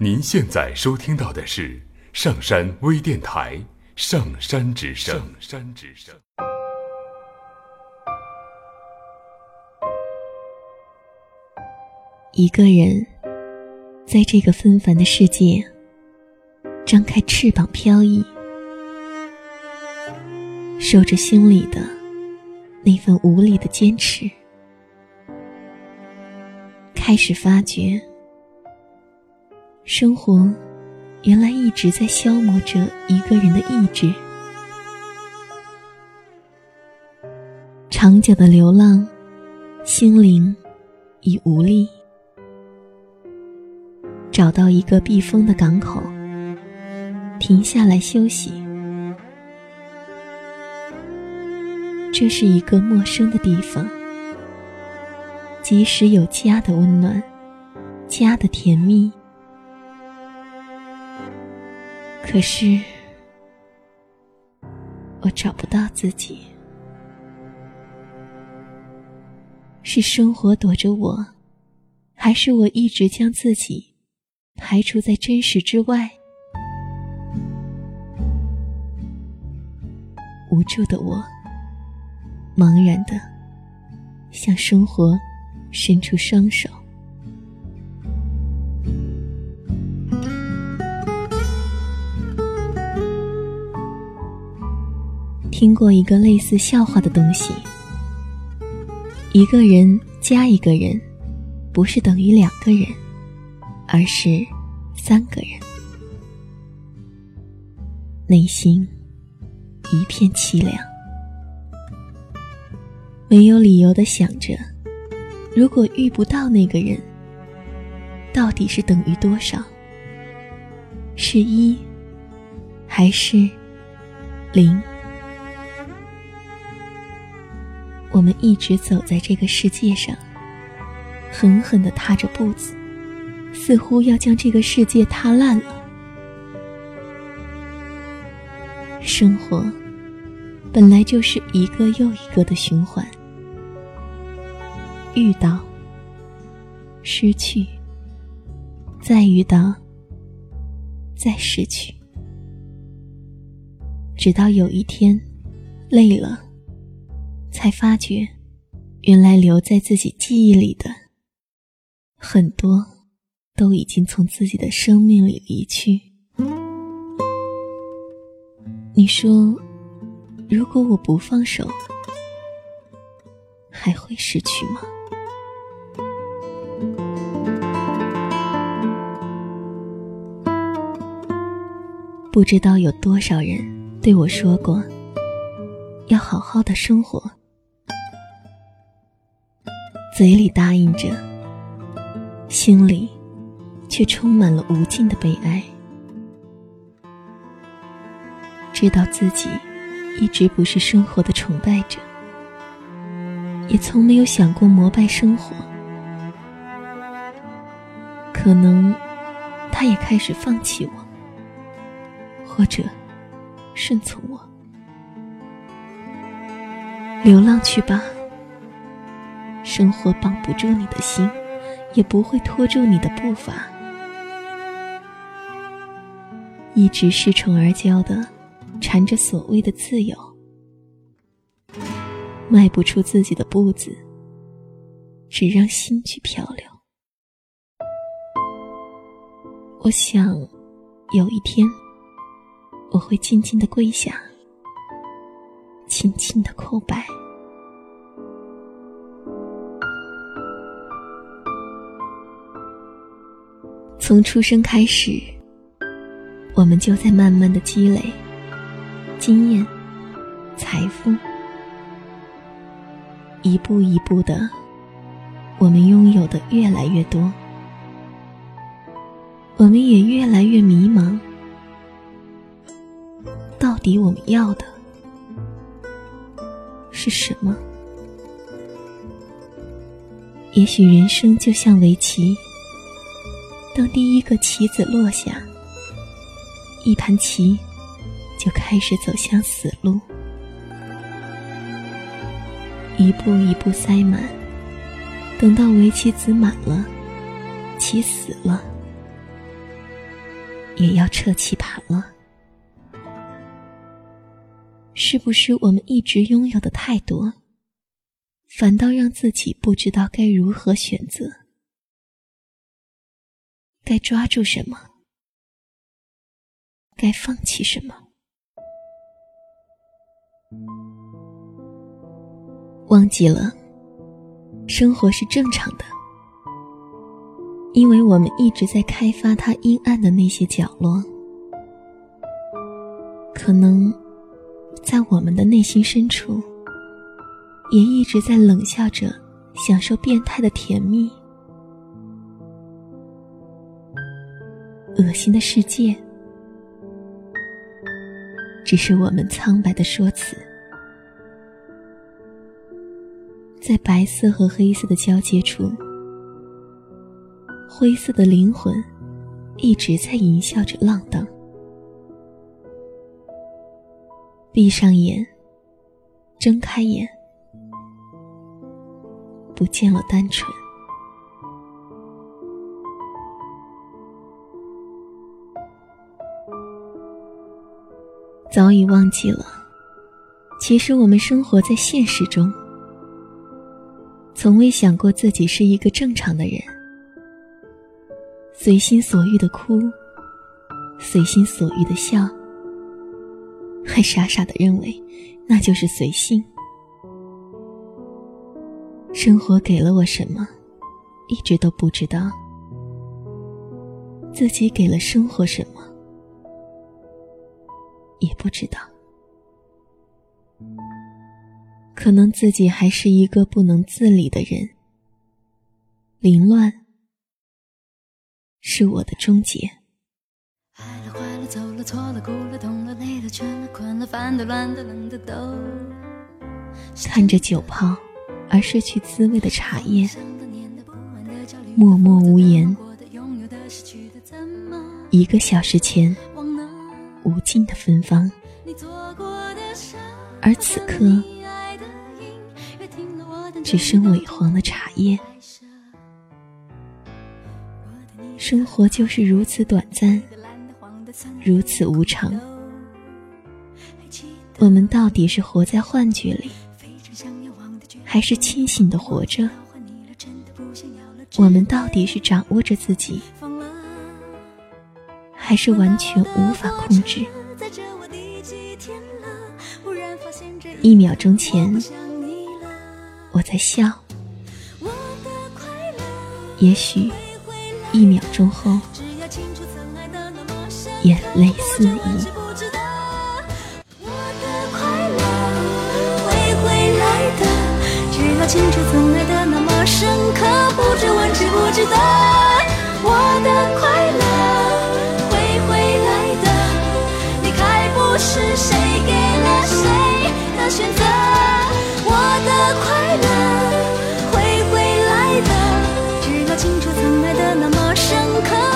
您现在收听到的是上山微电台《上山之声》。上山之声。一个人在这个纷繁的世界，张开翅膀飘逸，守着心里的那份无力的坚持，开始发觉。生活，原来一直在消磨着一个人的意志。长久的流浪，心灵已无力。找到一个避风的港口，停下来休息。这是一个陌生的地方，即使有家的温暖，家的甜蜜。可是，我找不到自己。是生活躲着我，还是我一直将自己排除在真实之外？无助的我，茫然的向生活伸出双手。听过一个类似笑话的东西：一个人加一个人，不是等于两个人，而是三个人。内心一片凄凉，没有理由的想着：如果遇不到那个人，到底是等于多少？是一，还是零？我们一直走在这个世界上，狠狠的踏着步子，似乎要将这个世界踏烂了。生活本来就是一个又一个的循环，遇到，失去，再遇到，再失去，直到有一天，累了。才发觉，原来留在自己记忆里的很多，都已经从自己的生命里离去。你说，如果我不放手，还会失去吗？不知道有多少人对我说过，要好好的生活。嘴里答应着，心里却充满了无尽的悲哀。知道自己一直不是生活的崇拜者，也从没有想过膜拜生活。可能他也开始放弃我，或者顺从我，流浪去吧。生活绑不住你的心，也不会拖住你的步伐。一直恃宠而骄的，缠着所谓的自由，迈不出自己的步子，只让心去漂流。我想，有一天，我会静静的跪下，轻轻的叩拜。从出生开始，我们就在慢慢的积累经验、财富，一步一步的，我们拥有的越来越多，我们也越来越迷茫。到底我们要的是什么？也许人生就像围棋。当第一个棋子落下，一盘棋就开始走向死路，一步一步塞满。等到围棋子满了，棋死了，也要撤棋盘了。是不是我们一直拥有的太多，反倒让自己不知道该如何选择？该抓住什么？该放弃什么？忘记了，生活是正常的，因为我们一直在开发它阴暗的那些角落。可能，在我们的内心深处，也一直在冷笑着，享受变态的甜蜜。恶心的世界，只是我们苍白的说辞。在白色和黑色的交界处，灰色的灵魂一直在淫笑着浪荡。闭上眼，睁开眼，不见了单纯。早已忘记了，其实我们生活在现实中，从未想过自己是一个正常的人，随心所欲的哭，随心所欲的笑，还傻傻的认为那就是随性。生活给了我什么，一直都不知道，自己给了生活什么。也不知道，可能自己还是一个不能自理的人。凌乱是我的终结。看着酒泡而失去滋味的茶叶，默默无言。一个小时前。无尽的芬芳，而此刻只剩萎黄的茶叶。生活就是如此短暂，如此无常。我们到底是活在幻觉里，还是清醒的活着？我们到底是掌握着自己？还是完全无法控制。一秒钟前，我在笑；也许一秒钟后，眼泪四溢。清楚。当初曾爱的那么深刻。